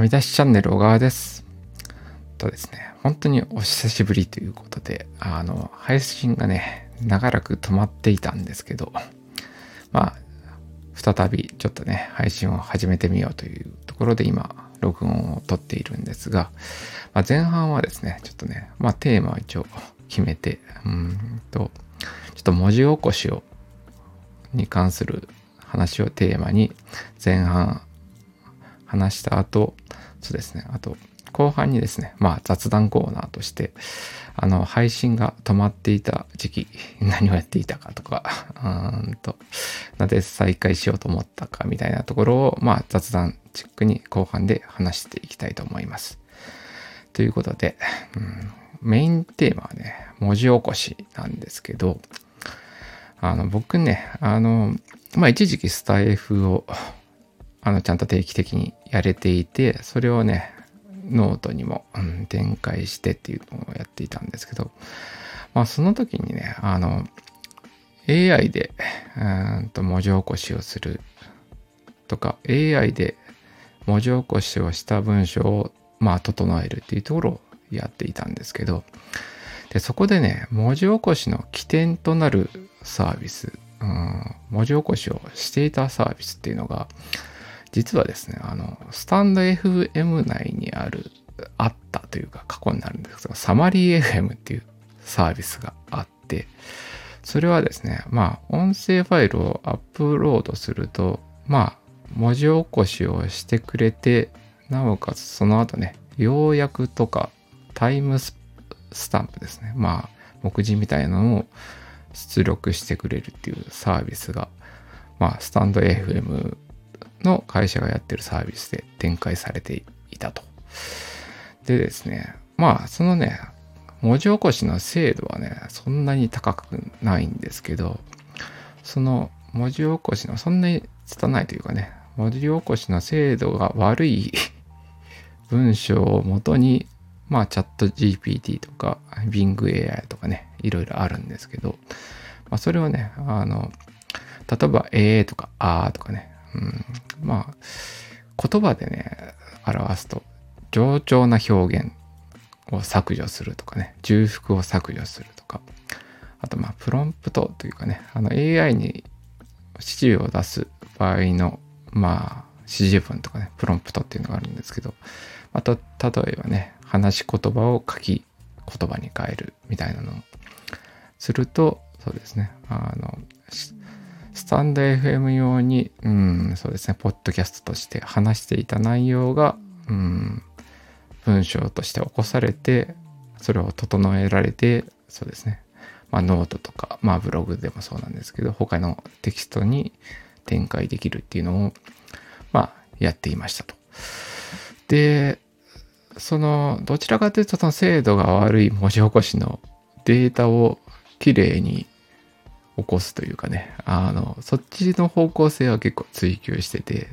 はみ出しチャンネル小川です。とですね、本当にお久しぶりということで、あの、配信がね、長らく止まっていたんですけど、まあ、再びちょっとね、配信を始めてみようというところで今、録音を撮っているんですが、まあ、前半はですね、ちょっとね、まあテーマを一応決めて、うんと、ちょっと文字起こしを、に関する話をテーマに前半話した後、そうですね、あと後半にですね、まあ雑談コーナーとして、あの、配信が止まっていた時期、何をやっていたかとか、うんと、なぜ再開しようと思ったかみたいなところを、まあ雑談チックに後半で話していきたいと思います。ということで、うん、メインテーマはね、文字起こしなんですけど、あの、僕ね、あの、まあ一時期スタイフを、あの、ちゃんと定期的にやれていて、それをね、ノートにも、うん、展開してっていうのをやっていたんですけど、まあその時にね、あの、AI で、うんと文字起こしをするとか、AI で文字起こしをした文章を、まあ、整えるっていうところをやっていたんですけど、で、そこでね、文字起こしの起点となるサービス、うん、文字起こしをしていたサービスっていうのが、実はですね、あの、スタンド FM 内にある、あったというか過去になるんですけど、サマリー FM っていうサービスがあって、それはですね、まあ、音声ファイルをアップロードすると、まあ、文字起こしをしてくれて、なおかつその後ね、要約とかタイムスタンプですね。まあ、目次みたいなのを出力してくれるっていうサービスが、まあ、スタンド FM の会社がやってるサービスで展開されていたと。でですね、まあ、そのね、文字起こしの精度はね、そんなに高くないんですけど、その文字起こしのそんなに拙いというかね、文字起こしの精度が悪い 文章をもとに、まあ、チャット GPT とか、Bing AI とかね、いろいろあるんですけど、まあ、それをね、あの、例えば、ええとか、あーとかね、うん、まあ、言葉でね、表すと、冗長な表現を削除するとかね、重複を削除するとか、あと、まあ、プロンプトというかね、あの AI に指示を出す場合の、まあ、指示文とかね、プロンプトっていうのがあるんですけど、あと、例えばね、話し言葉を書き言葉に変えるみたいなのをすると、そうですね、あの、スタンド FM 用に、うん、そうですね、ポッドキャストとして話していた内容が、うん、文章として起こされて、それを整えられて、そうですね、まあ、ノートとか、まあ、ブログでもそうなんですけど、他のテキストに展開できるっていうのを、まあ、やっていましたと。で、その、どちらかというと、その精度が悪い文字起こしのデータをきれいに起こすというかね、あの、そっちの方向性は結構追求してて、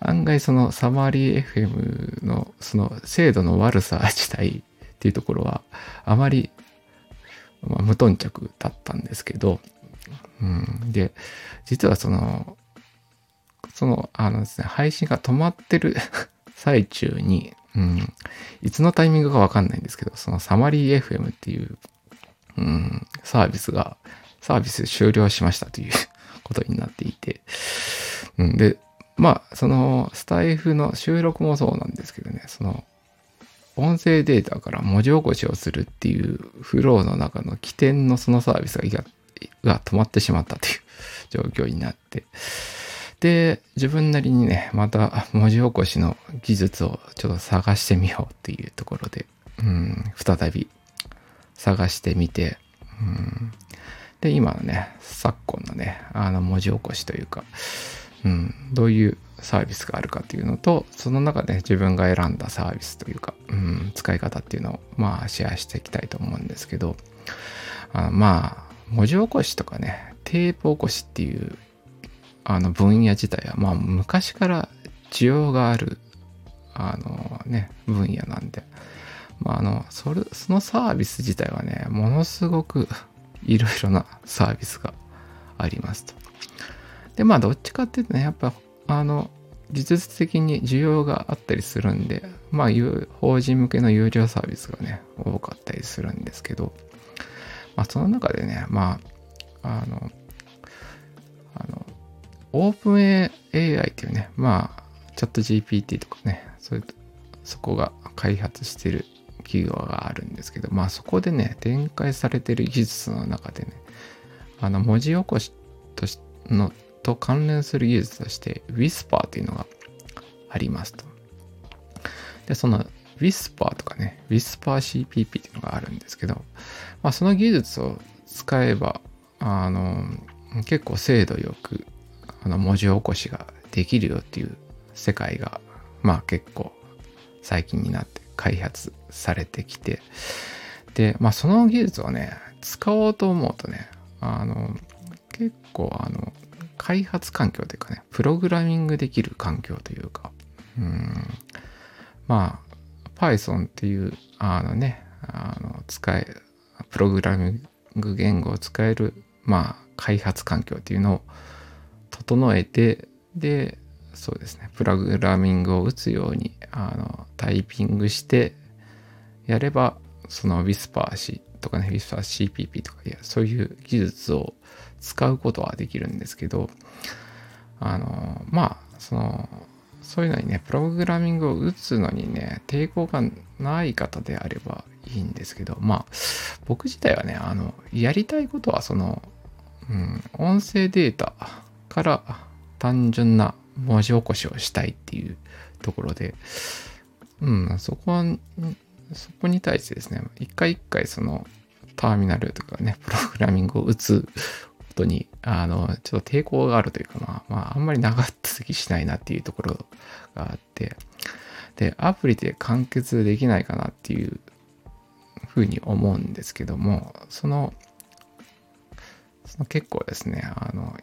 案外そのサマリー FM のその精度の悪さ自体っていうところはあまり、まあ、無頓着だったんですけど、うん、で、実はその、その、あのですね、配信が止まってる 最中に、うん、いつのタイミングかわかんないんですけど、そのサマリー FM っていう、うん、サービスがサービス終了しましたということになっていて、うん、で、まあ、そのスタイフの収録もそうなんですけどね、その音声データから文字起こしをするっていうフローの中の起点のそのサービスがが止まってしまったという状況になって、で、自分なりにね、また文字起こしの技術をちょっと探してみようっていうところで、うん、再び探してみて、うん、で、今のね、昨今のね、あの文字起こしというか、うん、どういうサービスがあるかっていうのと、その中で自分が選んだサービスというか、うん、使い方っていうのを、まあ、シェアしていきたいと思うんですけど、あまあ、文字起こしとかね、テープ起こしっていう、あの分野自体は、まあ、昔から需要がある、あのね、分野なんで、まあ、あの、それ、そのサービス自体はね、ものすごくいろいろなサービスがありますと。で、まあ、どっちかっていうとね、やっぱ、あの、技術的に需要があったりするんで、まあ、法人向けの有料サービスがね、多かったりするんですけど、まあ、その中でね、まあ、あの、あの、オープン AI っていうね、まあ、チャット GPT とかね、そういう、そこが開発してる企業があるんですけど、まあそこでね、展開されてる技術の中でね、あの文字起こしとしのと関連する技術として Whisper というのがありますと。で、その Whisper とかね、WhisperCPP っていうのがあるんですけど、まあその技術を使えば、あの、結構精度よくあの文字起こしができるよっていう世界が、まあ結構最近になって開発されてきて、で、まあその技術をね、使おうと思うとね、あの、結構あの、開発環境というかね、プログラミングできる環境というか、うん、まあ、Python っていう、あのね、あの、使え、プログラミング言語を使える、まあ、開発環境っていうのを整えて、で、そうですね、プログラミングを打つように、あの、タイピングしてやれば、その Whisper とかね、Whisper CPP とか、いや、そういう技術を使うことはできるんですけど、あの、まあ、その、そういうのにね、プログラミングを打つのにね、抵抗がない方であればいいんですけど、まあ、僕自体はね、あの、やりたいことは、その、うん、音声データから単純な文字起こしをしたいっていうところで、うん、そこは、そこに対してですね、一回一回そのターミナルとかね、プログラミングを打つことに、あの、ちょっと抵抗があるというか、まあ、まあ、あんまり長続きしないなっていうところがあって、で、アプリで完結できないかなっていうふうに思うんですけども、その、その結構ですね、あの、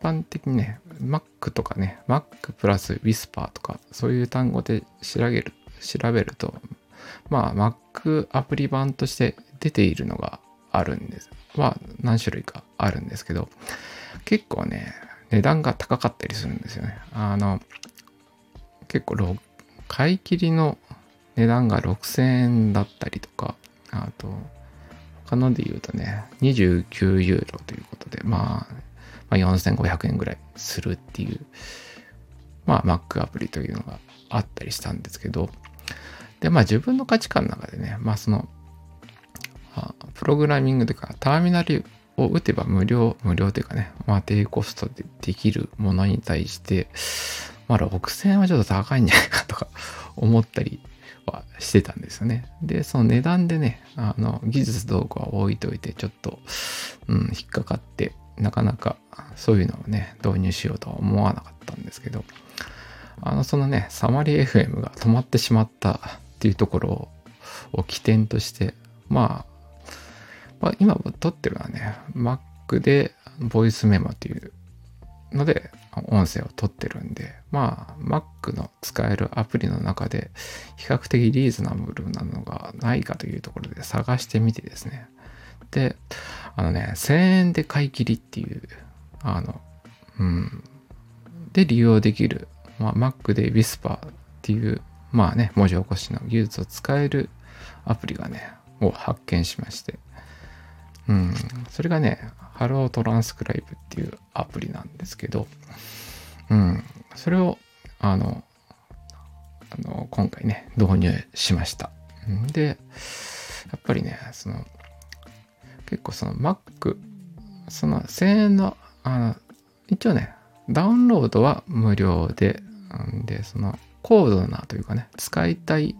般的にね、Mac とかね、Mac プラス Whisper とか、そういう単語で調べる、調べると、まあ、Mac アプリ版として出ているのがあるんです。は何種類かあるんですけど、結構ね、値段が高かったりするんですよね。あの、結構、買い切りの値段が6000円だったりとか、あと、他ので言うとね、29ユーロということで、まあ、まあ、4500円ぐらいするっていう、まあ、Mac アプリというのがあったりしたんですけど、で、まあ自分の価値観の中でね、まあその、プログラミングというか、ターミナルを打てば無料、無料というかね、まあ低コストでできるものに対して、まあ6000円はちょっと高いんじゃないかとか 思ったりはしてたんですよね。で、その値段でね、あの、技術どうかは置いといて、ちょっと、うん、引っかかって、なかなかそういうのをね、導入しようとは思わなかったんですけど、あの、そのね、サマリー FM が止まってしまったっていうところを起点として、まあ、まあ、今撮ってるのはね、Mac でボイスメモっていうので音声を撮ってるんで、まあ、Mac の使えるアプリの中で比較的リーズナブルなのがないかというところで探してみてですね。で、あのね、1000円で買い切りっていう、あの、うん、で利用できる、まあ、Mac で Whisper っていう、まあね、文字起こしの技術を使えるアプリがね、を発見しまして、うん、それがね、Hello Transcribe っていうアプリなんですけど、うん、それを、あの、あの今回ね、導入しました。で、やっぱりね、その、結構その Mac、その1000円の、あの、一応ね、ダウンロードは無料で、で、その高度なというかね、使いたい、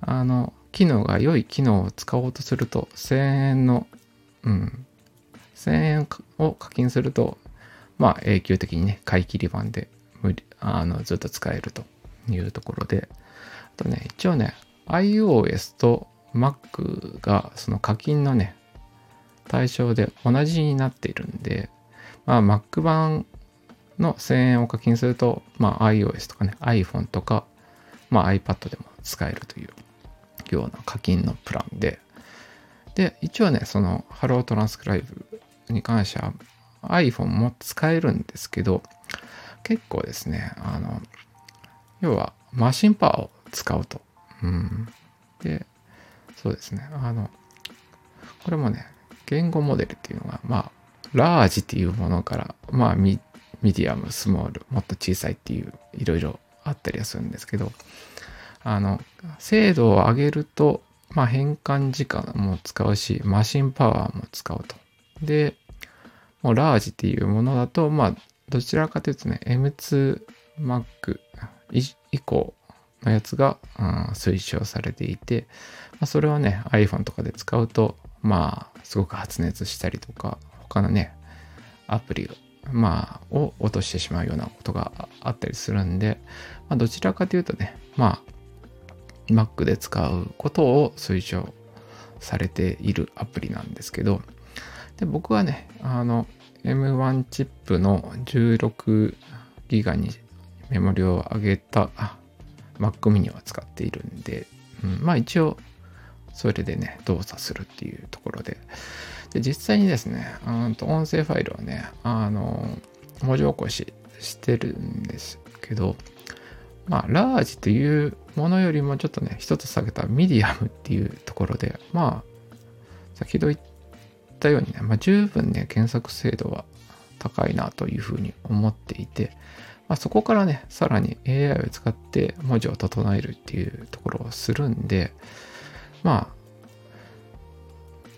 あの、機能が良い機能を使おうとすると、1000円の、うん、1000円を課金すると、まあ永久的にね、買い切り版で無理あのずっと使えるというところで、あとね、一応ね、iOS と Mac がその課金のね、対象で同じになっているんで、まあ、Mac 版の1000円を課金すると、まあ、iOS とかね、iPhone とか、まあ、iPad でも使えるというような課金のプランで、で、一応ね、その Hello Transcribe に関しては iPhone も使えるんですけど、結構ですね、あの、要はマシンパワーを使うと。うん。で、そうですね、あの、これもね、言語モデルっていうのが、まあ、 large っていうものから、まあミ、 medium、small、もっと小さいっていう、いろいろあったりはするんですけど、あの、精度を上げると、まあ、変換時間も使うし、マシンパワーも使うと。で、もうラージっていうものだと、まあ、どちらかというとね、M2Mac 以降のやつが、うん、推奨されていて、まあ、それをね、iPhone とかで使うと、まあ、すごく発熱したりとか、他のね、アプリをまあ、を落としてしまうようなことがあったりするんで、まあ、どちらかというとね、まあ、Mac で使うことを推奨されているアプリなんですけど、で僕はね、あの、M1 チップの16ギガにメモリを上げた Mac mini を使っているんで、うん、まあ一応それでね、動作するっていうところで、で実際にですね、うんと音声ファイルをね、あの、文字起こししてるんですけど、まあ、ラージというものよりもちょっとね、一つ下げたミディアムっていうところで、まあ、先ほど言ったようにね、まあ、十分ね、検索精度は高いなというふうに思っていて、まあ、そこからね、さらに AI を使って文字を整えるっていうところをするんで、まあ、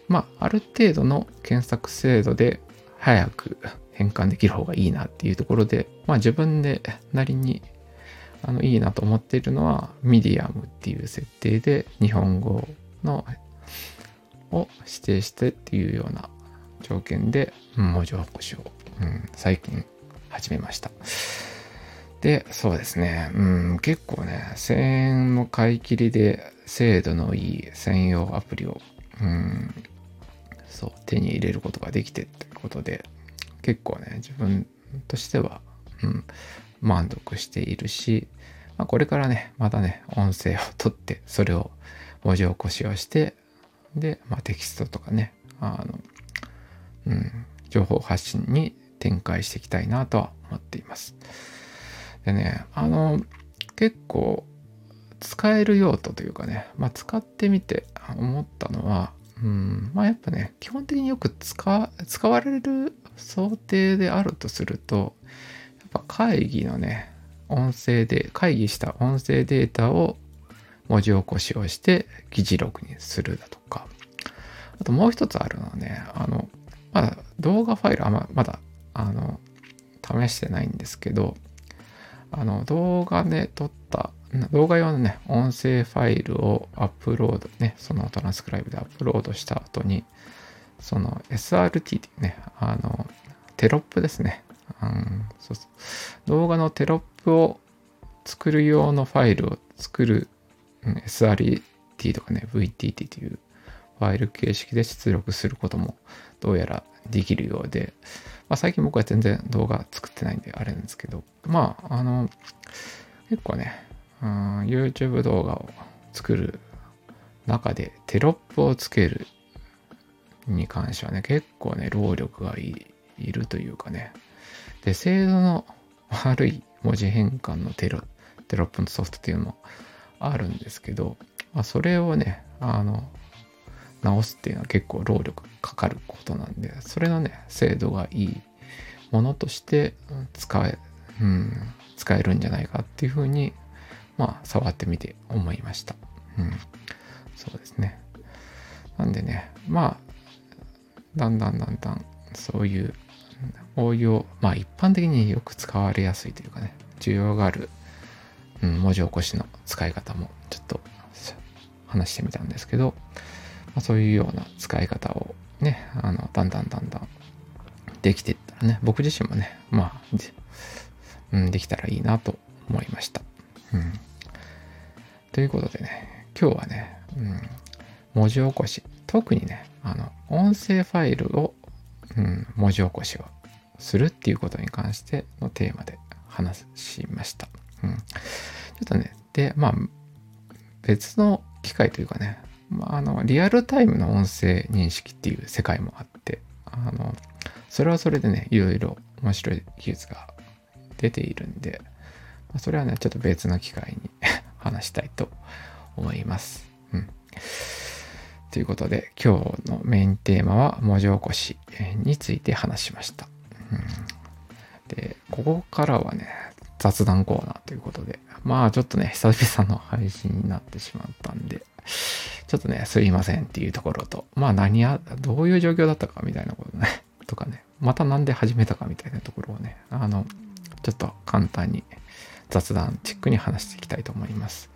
まあ、ある程度の検索精度で早く変換できる方がいいなっていうところで、まあ自分でなりにあのいいなと思っているのは、ミディアムっていう設定で日本語のを指定してっていうような条件で文字起こしを、うん、最近始めました。で、そうですね、うん、結構ね、1000円の買い切りで精度のいい専用アプリを、うん、そう、手に入れることができてってことで、結構ね、自分としては、うん、満足しているし、まあ、これからね、またね、音声を取って、それを文字起こしをして、で、まあ、テキストとかね、あの、うん、情報発信に展開していきたいなとは思っています。でね、あの、結構使える用途というかね、まあ、使ってみて思ったのは、うん、まあやっぱね、基本的によく使使われる想定であるとすると、やっぱ会議のね、音声で、会議した音声データを文字起こしをして議事録にするだとか、あともう一つあるのはね、あの、まだ動画ファイルあままだ、あの、試してないんですけど、あの、動画で撮った動画用のね、音声ファイルをアップロード、ね、そのトランスクライブでアップロードした後に、その SRT っていうね、あの、テロップですね。うん、そう動画のテロップを作る用のファイルを作る、うん、SRT とかね、VTT というファイル形式で出力することもどうやらできるようで、まあ、最近僕は全然動画作ってないんであれなんですけど、まあ、あの、結構ね、うん、YouTube 動画を作る中でテロップをつけるに関してはね、結構ね、労力がいいるというかね。で、精度の悪い文字変換のテロテロップのソフトっていうのもあるんですけど、まあ、それをね、あの、直すっていうのは結構労力かかることなんで、それのね、精度がいいものとして使え、うん、使えるんじゃないかっていうふうにまあ、触ってみて思いました。うん。そうですね。なんでね、まあ、だんだんだんだん、そういう応用、まあ一般的によく使われやすいというかね、需要がある、うん、文字起こしの使い方もちょっと話してみたんですけど、まあ、そういうような使い方をね、あの、だんだんだんだんできていったらね、僕自身もね、まあ、うん、できたらいいなと思いました。うん。ということでね、今日はね、うん、文字起こし、特にね、あの、音声ファイルを、うん、文字起こしをするっていうことに関してのテーマで話しました。うん。ちょっとね、で、まあ、別の機械というかね、まあ、あの、リアルタイムの音声認識っていう世界もあって、あの、それはそれでね、いろいろ面白い技術が出ているんで、ま、それはね、ちょっと別の機会に 話したいと思います。うん。ということで、今日のメインテーマは文字起こしについて話しました。うん、で、ここからはね、雑談コーナーということで、まあちょっとね、久々の配信になってしまったんで、ちょっとね、すいませんっていうところと、まあ何や、どういう状況だったかみたいなことね、とかね、またなんで始めたかみたいなところをね、あの、ちょっと簡単に雑談チックに話していきたいと思います。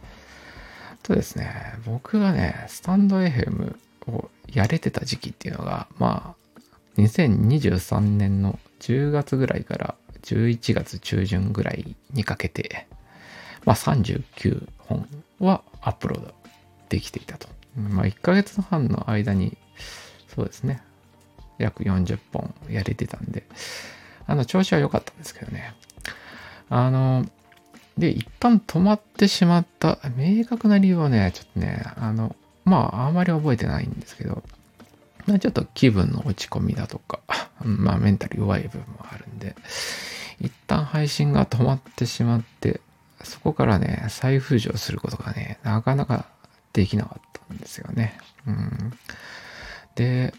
とですね、僕がね、スタンド FM をやれてた時期っていうのが、まあ、2023年の10月ぐらいから11月中旬ぐらいにかけて、まあ39本はアップロードできていたと。まあ1ヶ月半の間に、そうですね、約40本やれてたんで、あの、調子は良かったんですけどね。あの、で、一旦止まってしまった明確な理由はね、ちょっとね、あの、まあ、あまり覚えてないんですけど、ま、ちょっと気分の落ち込みだとか、まあ、メンタル弱い部分もあるんで、一旦配信が止まってしまって、そこからね、再浮上することがね、なかなかできなかったんですよね。うん、で、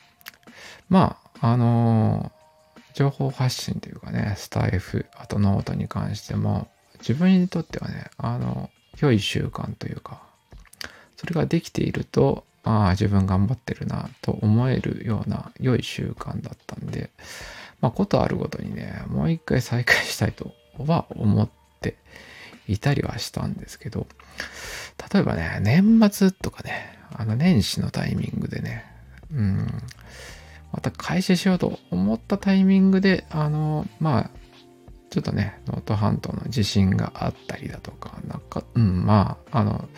まあ、あのー、情報発信というかね、スタイフ、あとノートに関しても、自分にとってはね、あの、良い習慣というか、それができていると、ああ、自分頑張ってるなと思えるような良い習慣だったんで、まあ、ことあるごとにね、もう一回再開したいとは思っていたりはしたんですけど、例えばね、年末とかね、あの年始のタイミングでね、うん、また開始しようと思ったタイミングで、あの、まあ、ちょっとね、能登半島の地震があったりだとか、なんか、うん、まあ、あの、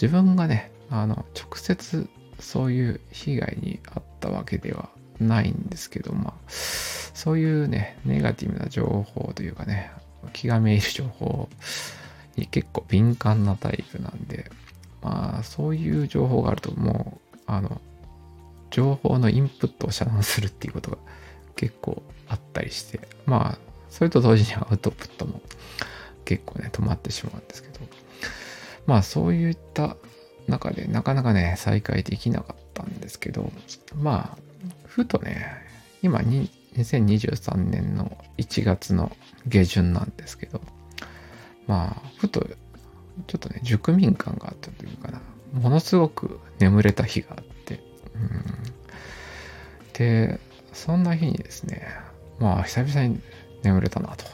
自分がね、あの、直接そういう被害に遭ったわけではないんですけど、まあ、そういうね、ネガティブな情報というかね、気がめいる情報に結構敏感なタイプなんで、まあ、そういう情報があるともう、あの、情報のインプットを遮断するっていうことが結構あったりして、まあ、それと同時にアウトプットも結構ね、止まってしまうんですけど、まあ、そういった中でなかなかね、再開できなかったんですけど、まあ、ふとね、今に2023年の1月の下旬なんですけど、まあ、ふと、ちょっとね、熟眠感があったというかな、ものすごく眠れた日があって、うん、で、そんな日にですね、まあ、久々に眠れたなと。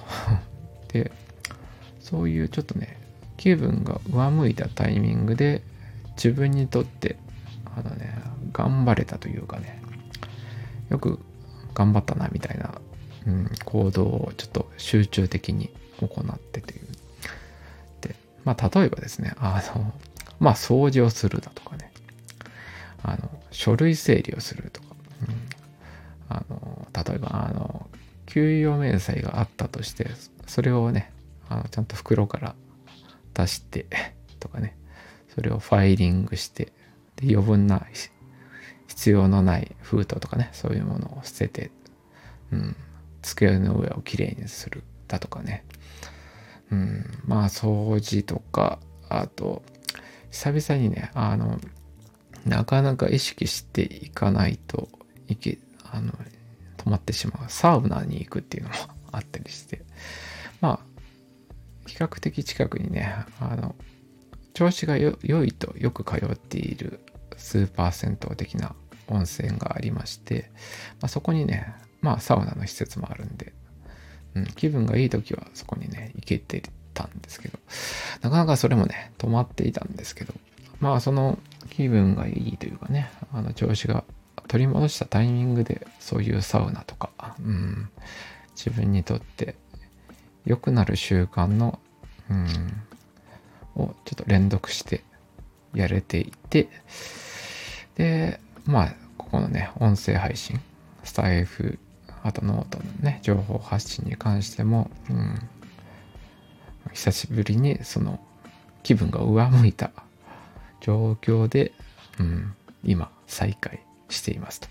で、そういうちょっとね、気分が上向いたタイミングで、自分にとって、あのね、頑張れたというかね、よく頑張ったなみたいな、うん、行動をちょっと集中的に行ってという。で、まあ例えばですね、あの、まあ掃除をするだとかね、あの、書類整理をするとか、うん、あの、例えば、あの、給与明細があったとして、それをね、あのちゃんと袋から出してとかね、それをファイリングして、で余分な必要のない封筒とかね、そういうものを捨てて、うん、机の上をきれいにするだとかね。うん、まあ掃除とか、あと、久々にね、あの、なかなか意識していかないといけ、あの、止まってしまう。サウナに行くっていうのもあったりして、まあ、比較的近くにね、あの、調子が良いとよく通っているスーパー銭湯的な温泉がありまして、まあ、そこにね、まあサウナの施設もあるんで、うん、気分がいい時はそこにね、行けてたんですけど、なかなかそれもね、止まっていたんですけど、まあその気分がいいというかね、あの調子が取り戻したタイミングでそういうサウナとか、うん、自分にとって良くなる習慣の、うん、をちょっと連続してやれていて、で、まあ、ここのね、音声配信、スタイフ、あとノートのね、情報発信に関しても、うん、久しぶりにその気分が上向いた状況で、うん、今再開していますと。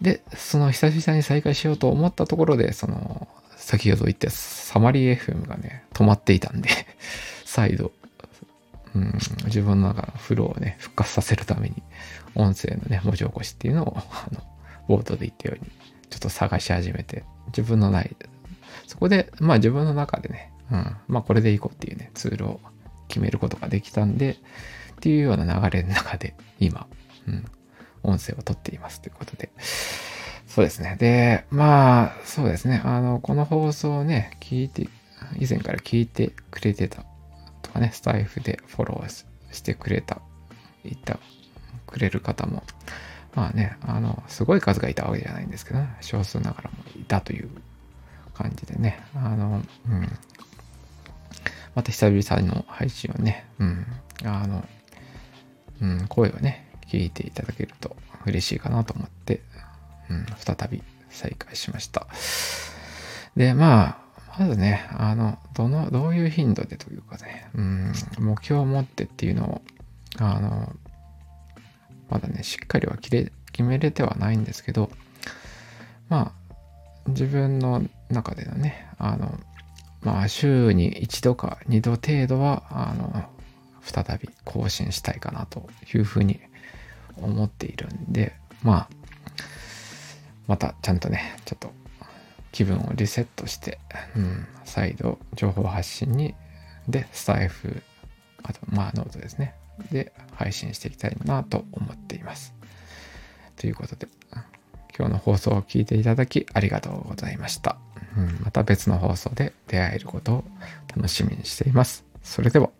で、その久々に再開しようと思ったところで、その先ほど言ったサマリー FM がね、止まっていたんで 再度、うん、自分の中のフローをね、復活させるために、音声のね、文字起こしっていうのを、あの、ボードで言ったように、ちょっと探し始めて、自分のない、そこで、まあ自分の中でね、うん、まあこれでいこうっていうね、ツールを決めることができたんで、っていうような流れの中で、今、うん、音声を撮っていますということで、そうですね。で、まあ、そうですね。あの、この放送をね、聞いて、以前から聞いてくれてたとかね、スタイフでフォローしてくれた、いた、くれる方も、まあね、あの、すごい数がいたわけじゃないんですけど、ね、少数ながらもいたという感じでね、あの、うん。また久々の配信をね、うん、あの、うん、声をね、聞いていただけると嬉しいかなと思って、うん、再び再開しました。で、まあ、まずね、あの、どの、どういう頻度でというかね、うん、目標を持ってっていうのを、あの、まだね、しっかりは決めれてはないんですけど、まあ、自分の中でのね、あの、まあ、週に一度か二度程度は、あの、再び更新したいかなというふうに思っているんで、まあ、またちゃんとね、ちょっと気分をリセットして、うん、再度情報発信に、で、スタイフ、あと、まあ、ノートですね。で、配信していきたいなと思っています。ということで、今日の放送を聞いていただきありがとうございました。うん、また別の放送で出会えることを楽しみにしています。それでは。